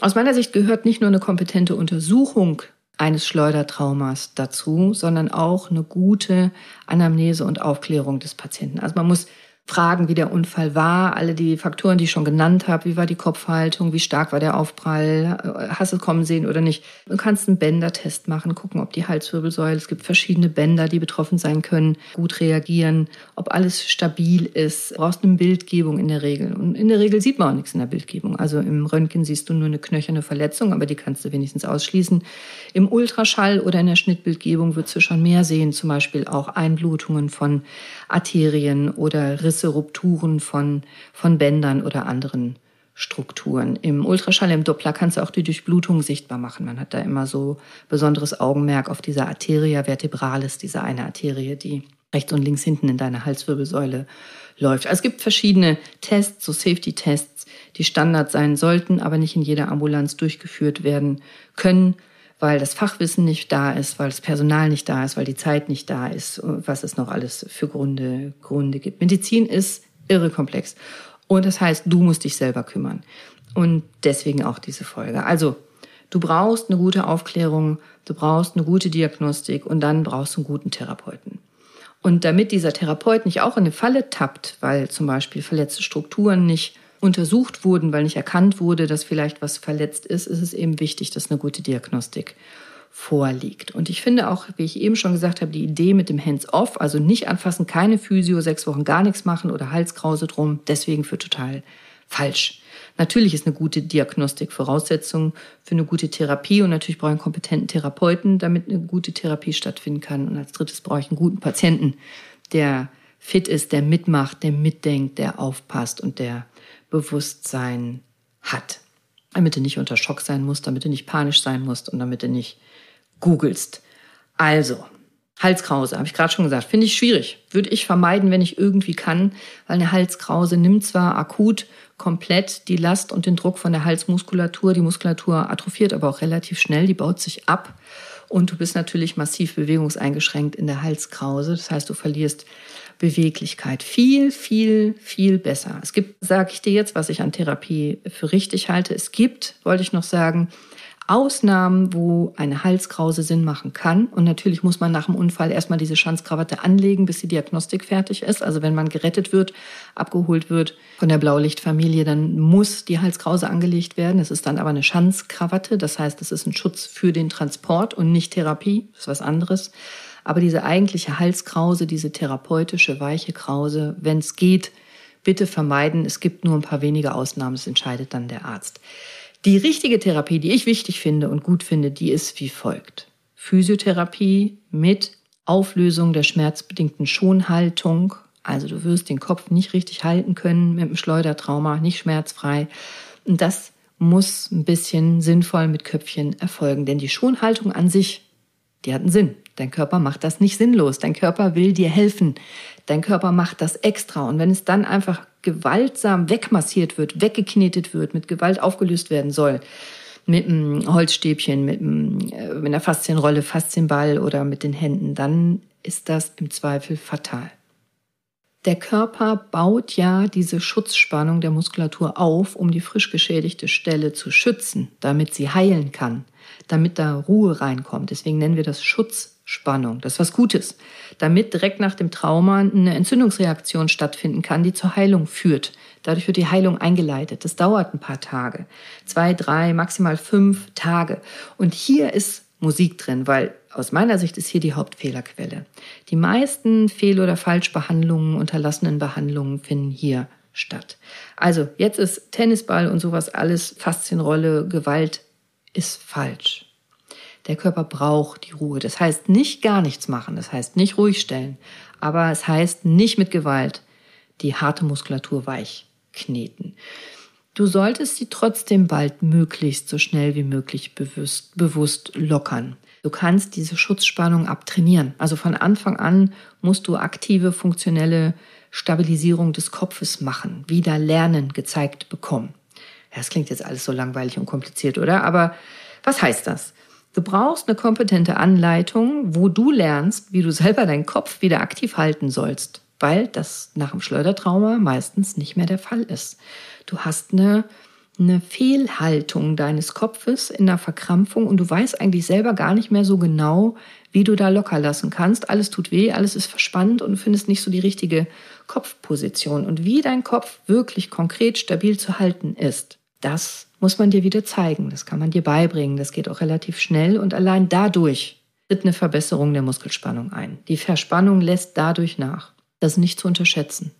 aus meiner Sicht gehört nicht nur eine kompetente Untersuchung eines Schleudertraumas dazu, sondern auch eine gute Anamnese und Aufklärung des Patienten. Also man muss fragen, wie der Unfall war, alle die Faktoren, die ich schon genannt habe, wie war die Kopfhaltung, wie stark war der Aufprall, hast du es kommen sehen oder nicht. Du kannst einen Bändertest machen, gucken, ob die Halswirbelsäule, es gibt verschiedene Bänder, die betroffen sein können, gut reagieren, ob alles stabil ist. Du brauchst eine Bildgebung in der Regel. Und in der Regel sieht man auch nichts in der Bildgebung. Also im Röntgen siehst du nur eine knöcherne Verletzung, aber die kannst du wenigstens ausschließen. Im Ultraschall oder in der Schnittbildgebung würdest du schon mehr sehen, zum Beispiel auch Einblutungen von Arterien oder Risse, Rupturen von, von Bändern oder anderen Strukturen. Im Ultraschall, im Doppler kannst du auch die Durchblutung sichtbar machen. Man hat da immer so besonderes Augenmerk auf diese Arteria vertebralis, diese eine Arterie, die rechts und links hinten in deiner Halswirbelsäule läuft. Also es gibt verschiedene Tests, so Safety-Tests, die Standard sein sollten, aber nicht in jeder Ambulanz durchgeführt werden können weil das Fachwissen nicht da ist, weil das Personal nicht da ist, weil die Zeit nicht da ist, was es noch alles für Gründe, Gründe gibt. Medizin ist irre komplex. Und das heißt, du musst dich selber kümmern. Und deswegen auch diese Folge. Also, du brauchst eine gute Aufklärung, du brauchst eine gute Diagnostik und dann brauchst du einen guten Therapeuten. Und damit dieser Therapeut nicht auch in eine Falle tappt, weil zum Beispiel verletzte Strukturen nicht untersucht wurden, weil nicht erkannt wurde, dass vielleicht was verletzt ist, ist es eben wichtig, dass eine gute Diagnostik vorliegt. Und ich finde auch, wie ich eben schon gesagt habe, die Idee mit dem Hands-off, also nicht anfassen, keine Physio, sechs Wochen gar nichts machen oder Halskrause drum, deswegen für total falsch. Natürlich ist eine gute Diagnostik Voraussetzung für eine gute Therapie und natürlich brauche ich einen kompetenten Therapeuten, damit eine gute Therapie stattfinden kann. Und als drittes brauche ich einen guten Patienten, der fit ist, der mitmacht, der mitdenkt, der aufpasst und der Bewusstsein hat. Damit du nicht unter Schock sein musst, damit du nicht panisch sein musst und damit du nicht googelst. Also, Halskrause, habe ich gerade schon gesagt, finde ich schwierig. Würde ich vermeiden, wenn ich irgendwie kann, weil eine Halskrause nimmt zwar akut komplett die Last und den Druck von der Halsmuskulatur. Die Muskulatur atrophiert aber auch relativ schnell, die baut sich ab und du bist natürlich massiv bewegungseingeschränkt in der Halskrause. Das heißt, du verlierst Beweglichkeit. Viel, viel, viel besser. Es gibt, sage ich dir jetzt, was ich an Therapie für richtig halte. Es gibt, wollte ich noch sagen, Ausnahmen, wo eine Halskrause Sinn machen kann. Und natürlich muss man nach dem Unfall erstmal diese Schanzkrawatte anlegen, bis die Diagnostik fertig ist. Also wenn man gerettet wird, abgeholt wird von der Blaulichtfamilie, dann muss die Halskrause angelegt werden. Es ist dann aber eine Schanzkrawatte. Das heißt, es ist ein Schutz für den Transport und nicht Therapie. Das ist was anderes. Aber diese eigentliche Halskrause, diese therapeutische weiche Krause, wenn es geht, bitte vermeiden. Es gibt nur ein paar wenige Ausnahmen. Das entscheidet dann der Arzt. Die richtige Therapie, die ich wichtig finde und gut finde, die ist wie folgt. Physiotherapie mit Auflösung der schmerzbedingten Schonhaltung. Also du wirst den Kopf nicht richtig halten können mit einem Schleudertrauma, nicht schmerzfrei. Und das muss ein bisschen sinnvoll mit Köpfchen erfolgen, denn die Schonhaltung an sich, die hat einen Sinn. Dein Körper macht das nicht sinnlos. Dein Körper will dir helfen. Dein Körper macht das extra. Und wenn es dann einfach gewaltsam wegmassiert wird, weggeknetet wird, mit Gewalt aufgelöst werden soll, mit einem Holzstäbchen, mit, einem, äh, mit einer Faszienrolle, Faszienball oder mit den Händen, dann ist das im Zweifel fatal. Der Körper baut ja diese Schutzspannung der Muskulatur auf, um die frisch geschädigte Stelle zu schützen, damit sie heilen kann, damit da Ruhe reinkommt. Deswegen nennen wir das Schutzspannung. Das ist was Gutes damit direkt nach dem Trauma eine Entzündungsreaktion stattfinden kann, die zur Heilung führt. Dadurch wird die Heilung eingeleitet. Das dauert ein paar Tage. Zwei, drei, maximal fünf Tage. Und hier ist Musik drin, weil aus meiner Sicht ist hier die Hauptfehlerquelle. Die meisten Fehl- oder Falschbehandlungen, unterlassenen Behandlungen finden hier statt. Also jetzt ist Tennisball und sowas alles Faszienrolle, Gewalt ist falsch. Der Körper braucht die Ruhe. Das heißt nicht gar nichts machen, das heißt nicht ruhig stellen, aber es heißt nicht mit Gewalt die harte Muskulatur weich kneten. Du solltest sie trotzdem bald möglichst so schnell wie möglich bewusst, bewusst lockern. Du kannst diese Schutzspannung abtrainieren. Also von Anfang an musst du aktive, funktionelle Stabilisierung des Kopfes machen, wieder lernen, gezeigt bekommen. Das klingt jetzt alles so langweilig und kompliziert, oder? Aber was heißt das? Du brauchst eine kompetente Anleitung, wo du lernst, wie du selber deinen Kopf wieder aktiv halten sollst, weil das nach dem Schleudertrauma meistens nicht mehr der Fall ist. Du hast eine, eine Fehlhaltung deines Kopfes in der Verkrampfung und du weißt eigentlich selber gar nicht mehr so genau, wie du da locker lassen kannst. Alles tut weh, alles ist verspannt und du findest nicht so die richtige Kopfposition. Und wie dein Kopf wirklich konkret stabil zu halten ist, das muss man dir wieder zeigen. Das kann man dir beibringen. Das geht auch relativ schnell und allein dadurch tritt eine Verbesserung der Muskelspannung ein. Die Verspannung lässt dadurch nach. Das ist nicht zu unterschätzen.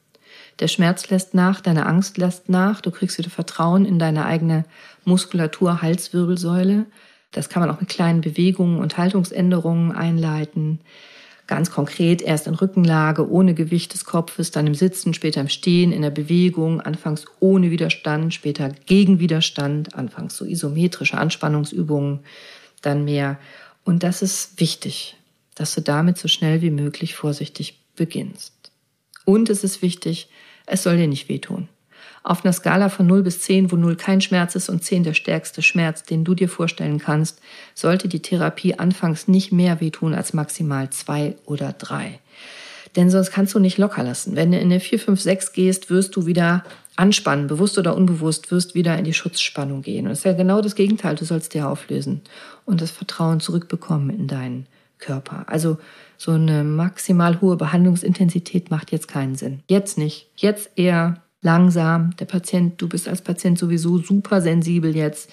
Der Schmerz lässt nach, deine Angst lässt nach, du kriegst wieder Vertrauen in deine eigene Muskulatur, Halswirbelsäule. Das kann man auch mit kleinen Bewegungen und Haltungsänderungen einleiten. Ganz konkret erst in Rückenlage, ohne Gewicht des Kopfes, dann im Sitzen, später im Stehen, in der Bewegung, anfangs ohne Widerstand, später gegen Widerstand, anfangs so isometrische Anspannungsübungen, dann mehr. Und das ist wichtig, dass du damit so schnell wie möglich vorsichtig beginnst. Und es ist wichtig, es soll dir nicht wehtun. Auf einer Skala von 0 bis 10, wo 0 kein Schmerz ist und 10 der stärkste Schmerz, den du dir vorstellen kannst, sollte die Therapie anfangs nicht mehr wehtun als maximal 2 oder 3. Denn sonst kannst du nicht locker lassen. Wenn du in eine 4, 5, 6 gehst, wirst du wieder anspannen, bewusst oder unbewusst, wirst wieder in die Schutzspannung gehen. Und das ist ja genau das Gegenteil. Du sollst dir auflösen und das Vertrauen zurückbekommen in deinen Körper. Also so eine maximal hohe Behandlungsintensität macht jetzt keinen Sinn. Jetzt nicht. Jetzt eher langsam. Der Patient, du bist als Patient sowieso super sensibel jetzt.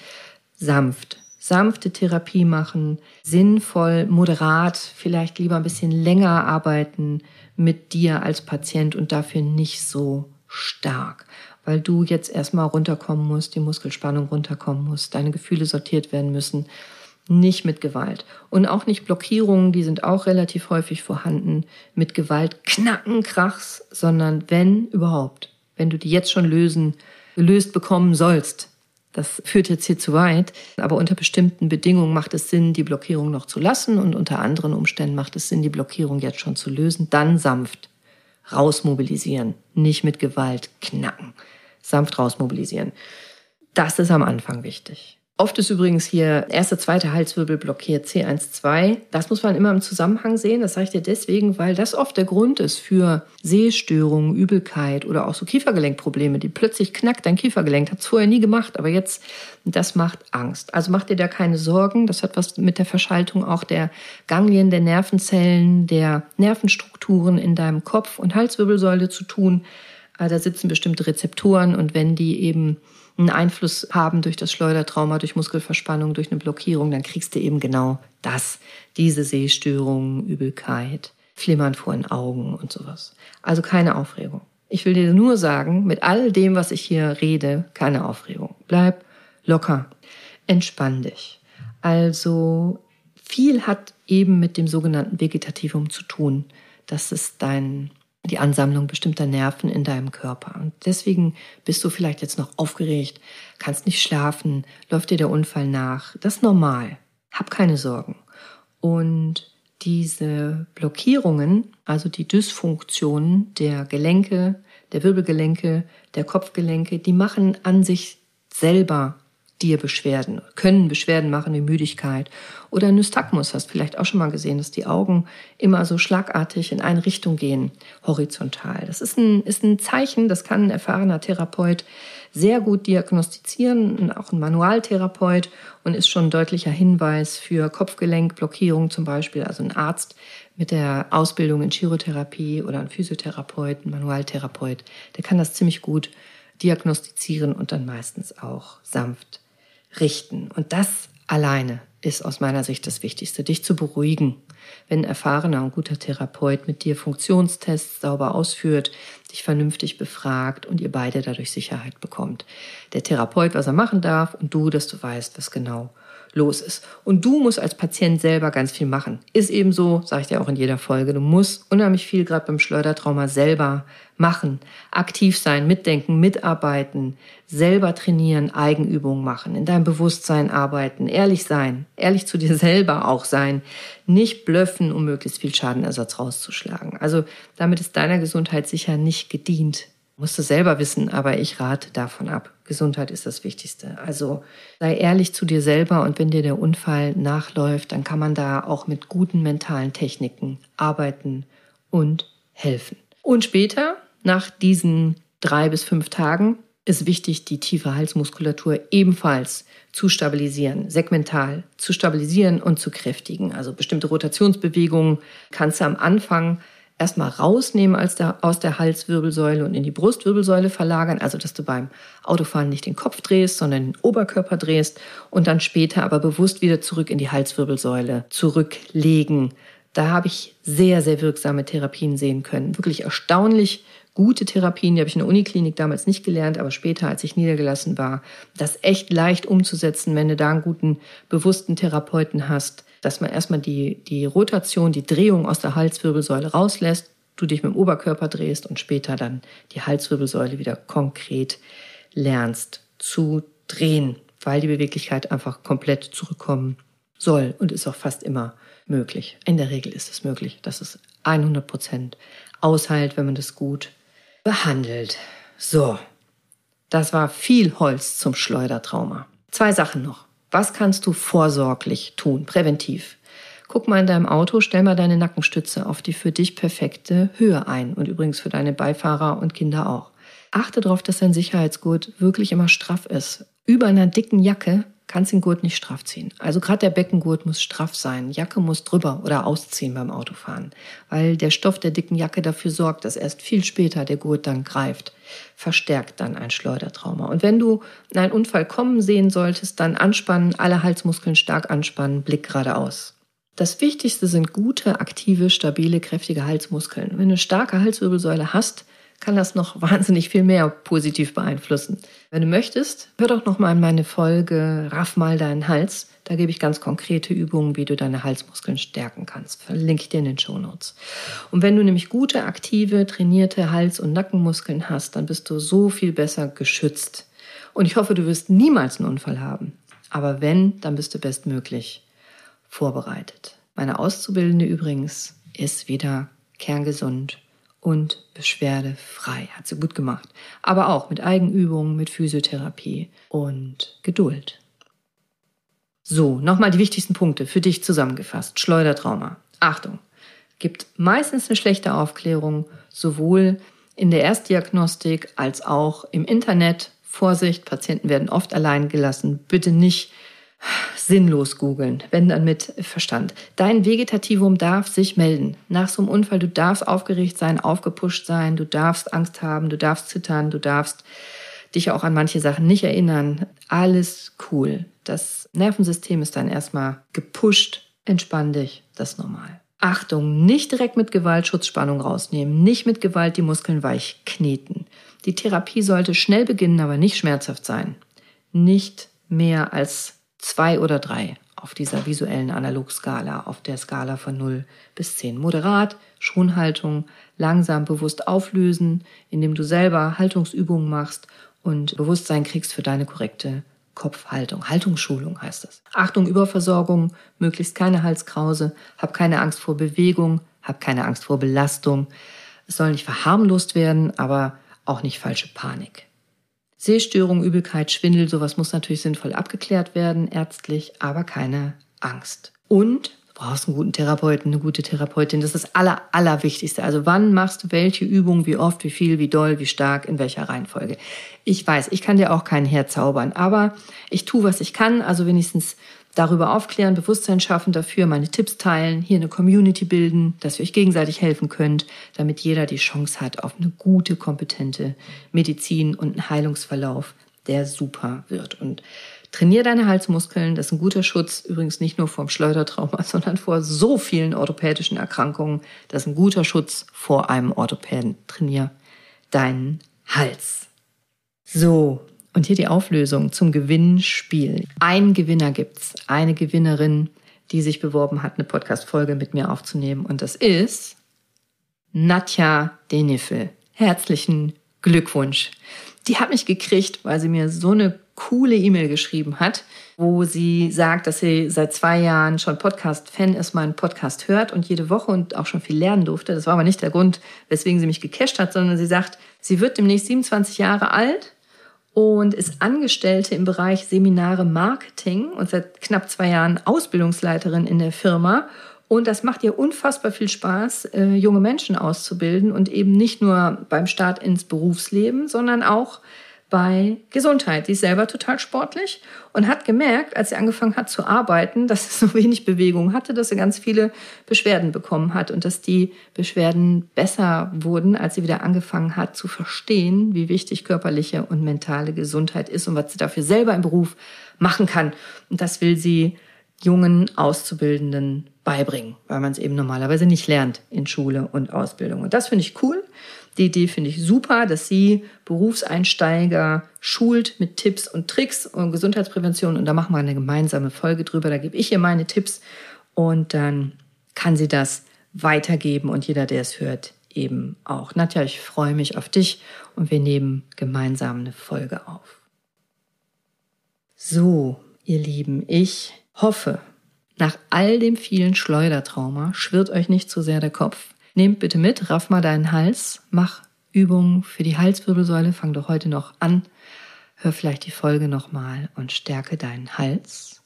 Sanft. Sanfte Therapie machen, sinnvoll, moderat, vielleicht lieber ein bisschen länger arbeiten mit dir als Patient und dafür nicht so stark. weil du jetzt erstmal runterkommen musst, die Muskelspannung runterkommen muss, deine Gefühle sortiert werden müssen. Nicht mit Gewalt. Und auch nicht Blockierungen, die sind auch relativ häufig vorhanden. Mit Gewalt knacken, krachs, sondern wenn überhaupt, wenn du die jetzt schon lösen, gelöst bekommen sollst, das führt jetzt hier zu weit, aber unter bestimmten Bedingungen macht es Sinn, die Blockierung noch zu lassen. Und unter anderen Umständen macht es Sinn, die Blockierung jetzt schon zu lösen, dann sanft rausmobilisieren, nicht mit Gewalt knacken, sanft rausmobilisieren. Das ist am Anfang wichtig. Oft ist übrigens hier erste, zweite Halswirbel blockiert, C1-2. Das muss man immer im Zusammenhang sehen. Das sage ich dir deswegen, weil das oft der Grund ist für Sehstörungen, Übelkeit oder auch so Kiefergelenkprobleme, die plötzlich knackt dein Kiefergelenk. Hat es vorher nie gemacht, aber jetzt, das macht Angst. Also mach dir da keine Sorgen. Das hat was mit der Verschaltung auch der Ganglien, der Nervenzellen, der Nervenstrukturen in deinem Kopf und Halswirbelsäule zu tun. Da sitzen bestimmte Rezeptoren und wenn die eben einen Einfluss haben durch das Schleudertrauma, durch Muskelverspannung, durch eine Blockierung, dann kriegst du eben genau das, diese Sehstörungen, Übelkeit, Flimmern vor den Augen und sowas. Also keine Aufregung. Ich will dir nur sagen, mit all dem, was ich hier rede, keine Aufregung. Bleib locker, entspann dich. Also viel hat eben mit dem sogenannten Vegetativum zu tun. Das ist dein die Ansammlung bestimmter Nerven in deinem Körper. Und deswegen bist du vielleicht jetzt noch aufgeregt, kannst nicht schlafen, läuft dir der Unfall nach. Das ist normal. Hab keine Sorgen. Und diese Blockierungen, also die Dysfunktionen der Gelenke, der Wirbelgelenke, der Kopfgelenke, die machen an sich selber dir Beschwerden, können Beschwerden machen wie Müdigkeit oder Nystagmus, hast vielleicht auch schon mal gesehen, dass die Augen immer so schlagartig in eine Richtung gehen, horizontal. Das ist ein, ist ein Zeichen, das kann ein erfahrener Therapeut sehr gut diagnostizieren, auch ein Manualtherapeut und ist schon ein deutlicher Hinweis für Kopfgelenkblockierung zum Beispiel, also ein Arzt mit der Ausbildung in Chirotherapie oder ein Physiotherapeut, ein Manualtherapeut, der kann das ziemlich gut diagnostizieren und dann meistens auch sanft richten. Und das alleine ist aus meiner Sicht das Wichtigste, dich zu beruhigen. Wenn ein erfahrener und guter Therapeut mit dir Funktionstests sauber ausführt, dich vernünftig befragt und ihr beide dadurch Sicherheit bekommt. Der Therapeut, was er machen darf und du, dass du weißt, was genau los ist. Und du musst als Patient selber ganz viel machen. Ist eben so, sage ich dir auch in jeder Folge. Du musst unheimlich viel gerade beim Schleudertrauma selber machen, aktiv sein, mitdenken, mitarbeiten, selber trainieren, Eigenübungen machen, in deinem Bewusstsein arbeiten, ehrlich sein, ehrlich zu dir selber auch sein, nicht blöffen, um möglichst viel Schadenersatz rauszuschlagen. Also damit ist deiner Gesundheit sicher nicht gedient. Musst du selber wissen, aber ich rate davon ab. Gesundheit ist das Wichtigste. Also sei ehrlich zu dir selber und wenn dir der Unfall nachläuft, dann kann man da auch mit guten mentalen Techniken arbeiten und helfen. Und später, nach diesen drei bis fünf Tagen, ist wichtig, die tiefe Halsmuskulatur ebenfalls zu stabilisieren, segmental zu stabilisieren und zu kräftigen. Also bestimmte Rotationsbewegungen kannst du am Anfang erstmal rausnehmen als der, aus der Halswirbelsäule und in die Brustwirbelsäule verlagern. Also, dass du beim Autofahren nicht den Kopf drehst, sondern den Oberkörper drehst und dann später aber bewusst wieder zurück in die Halswirbelsäule zurücklegen. Da habe ich sehr, sehr wirksame Therapien sehen können. Wirklich erstaunlich gute Therapien, die habe ich in der Uniklinik damals nicht gelernt, aber später, als ich niedergelassen war, das echt leicht umzusetzen, wenn du da einen guten, bewussten Therapeuten hast dass man erstmal die, die Rotation, die Drehung aus der Halswirbelsäule rauslässt, du dich mit dem Oberkörper drehst und später dann die Halswirbelsäule wieder konkret lernst zu drehen, weil die Beweglichkeit einfach komplett zurückkommen soll und ist auch fast immer möglich. In der Regel ist es möglich, dass es 100 Prozent ausheilt, wenn man das gut behandelt. So, das war viel Holz zum Schleudertrauma. Zwei Sachen noch. Was kannst du vorsorglich tun, präventiv? Guck mal in deinem Auto, stell mal deine Nackenstütze auf die für dich perfekte Höhe ein und übrigens für deine Beifahrer und Kinder auch. Achte darauf, dass dein Sicherheitsgurt wirklich immer straff ist. Über einer dicken Jacke kannst den Gurt nicht straff ziehen. Also gerade der Beckengurt muss straff sein. Jacke muss drüber oder ausziehen beim Autofahren, weil der Stoff der dicken Jacke dafür sorgt, dass erst viel später der Gurt dann greift, verstärkt dann ein Schleudertrauma. Und wenn du einen Unfall kommen sehen solltest, dann anspannen, alle Halsmuskeln stark anspannen, Blick geradeaus. Das Wichtigste sind gute, aktive, stabile, kräftige Halsmuskeln. Wenn du eine starke Halswirbelsäule hast, kann das noch wahnsinnig viel mehr positiv beeinflussen. Wenn du möchtest, hör doch noch mal in meine Folge Raff mal deinen Hals. Da gebe ich ganz konkrete Übungen, wie du deine Halsmuskeln stärken kannst. Verlinke ich dir in den Show Notes. Und wenn du nämlich gute, aktive, trainierte Hals- und Nackenmuskeln hast, dann bist du so viel besser geschützt. Und ich hoffe, du wirst niemals einen Unfall haben. Aber wenn, dann bist du bestmöglich vorbereitet. Meine Auszubildende übrigens ist wieder kerngesund und beschwerdefrei. Hat sie gut gemacht. Aber auch mit Eigenübungen, mit Physiotherapie und Geduld. So, nochmal die wichtigsten Punkte für dich zusammengefasst. Schleudertrauma. Achtung, gibt meistens eine schlechte Aufklärung, sowohl in der Erstdiagnostik als auch im Internet. Vorsicht, Patienten werden oft allein gelassen. Bitte nicht sinnlos googeln, wenn dann mit Verstand. Dein Vegetativum darf sich melden. Nach so einem Unfall, du darfst aufgeregt sein, aufgepusht sein, du darfst Angst haben, du darfst zittern, du darfst dich auch an manche Sachen nicht erinnern. Alles cool. Das Nervensystem ist dann erstmal gepusht. Entspann dich, das ist normal. Achtung, nicht direkt mit Gewalt Schutzspannung rausnehmen, nicht mit Gewalt die Muskeln weich kneten. Die Therapie sollte schnell beginnen, aber nicht schmerzhaft sein. Nicht mehr als zwei oder drei auf dieser visuellen Analogskala, auf der Skala von 0 bis 10. Moderat, Schonhaltung, langsam bewusst auflösen, indem du selber Haltungsübungen machst und Bewusstsein kriegst für deine korrekte Kopfhaltung. Haltungsschulung heißt das. Achtung, Überversorgung, möglichst keine Halskrause, hab keine Angst vor Bewegung, hab keine Angst vor Belastung. Es soll nicht verharmlost werden, aber auch nicht falsche Panik. Sehstörung, Übelkeit, Schwindel, sowas muss natürlich sinnvoll abgeklärt werden, ärztlich, aber keine Angst. Und du brauchst einen guten Therapeuten, eine gute Therapeutin. Das ist das Aller, Allerwichtigste. Also wann machst du welche Übung, wie oft, wie viel, wie doll, wie stark, in welcher Reihenfolge. Ich weiß, ich kann dir auch keinen herzaubern, aber ich tue, was ich kann. Also wenigstens darüber aufklären, Bewusstsein schaffen dafür, meine Tipps teilen, hier eine Community bilden, dass ihr euch gegenseitig helfen könnt, damit jeder die Chance hat auf eine gute, kompetente Medizin und einen Heilungsverlauf, der super wird. Und trainier deine Halsmuskeln, das ist ein guter Schutz, übrigens nicht nur vor Schleudertrauma, sondern vor so vielen orthopädischen Erkrankungen. Das ist ein guter Schutz vor einem Orthopäden. Trainier deinen Hals. So, und hier die Auflösung zum Gewinnspiel. Ein Gewinner gibt's, eine Gewinnerin, die sich beworben hat, eine Podcast-Folge mit mir aufzunehmen. Und das ist Nadja Deniffel. Herzlichen Glückwunsch. Die hat mich gekriegt, weil sie mir so eine coole E-Mail geschrieben hat, wo sie sagt, dass sie seit zwei Jahren schon Podcast-Fan ist, meinen Podcast hört und jede Woche und auch schon viel lernen durfte. Das war aber nicht der Grund, weswegen sie mich gecasht hat, sondern sie sagt, sie wird demnächst 27 Jahre alt und ist Angestellte im Bereich Seminare Marketing und seit knapp zwei Jahren Ausbildungsleiterin in der Firma. Und das macht ihr unfassbar viel Spaß, äh, junge Menschen auszubilden und eben nicht nur beim Start ins Berufsleben, sondern auch bei Gesundheit. Die ist selber total sportlich und hat gemerkt, als sie angefangen hat zu arbeiten, dass es so wenig Bewegung hatte, dass sie ganz viele Beschwerden bekommen hat und dass die Beschwerden besser wurden, als sie wieder angefangen hat zu verstehen, wie wichtig körperliche und mentale Gesundheit ist und was sie dafür selber im Beruf machen kann. Und das will sie jungen Auszubildenden beibringen, weil man es eben normalerweise nicht lernt in Schule und Ausbildung. Und das finde ich cool. Die Idee finde ich super, dass sie Berufseinsteiger schult mit Tipps und Tricks und Gesundheitsprävention. Und da machen wir eine gemeinsame Folge drüber. Da gebe ich ihr meine Tipps und dann kann sie das weitergeben und jeder, der es hört, eben auch. Nadja, ich freue mich auf dich und wir nehmen gemeinsam eine Folge auf. So, ihr Lieben, ich hoffe, nach all dem vielen Schleudertrauma schwirrt euch nicht zu sehr der Kopf. Nehmt bitte mit, raff mal deinen Hals, mach Übungen für die Halswirbelsäule, fang doch heute noch an. Hör vielleicht die Folge nochmal und stärke deinen Hals.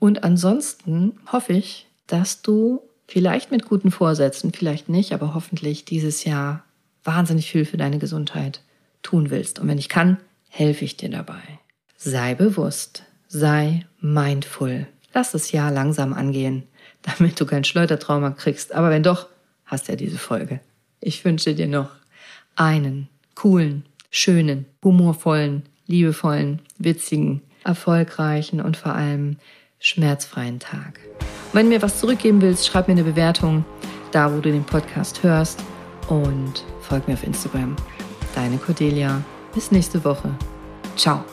Und ansonsten hoffe ich, dass du vielleicht mit guten Vorsätzen, vielleicht nicht, aber hoffentlich dieses Jahr wahnsinnig viel für deine Gesundheit tun willst. Und wenn ich kann, helfe ich dir dabei. Sei bewusst, sei mindful. Lass das Jahr langsam angehen, damit du kein Schleudertrauma kriegst. Aber wenn doch, hast ja diese Folge. Ich wünsche dir noch einen coolen, schönen, humorvollen, liebevollen, witzigen, erfolgreichen und vor allem schmerzfreien Tag. Wenn du mir was zurückgeben willst, schreib mir eine Bewertung da, wo du den Podcast hörst und folg mir auf Instagram. Deine Cordelia. Bis nächste Woche. Ciao.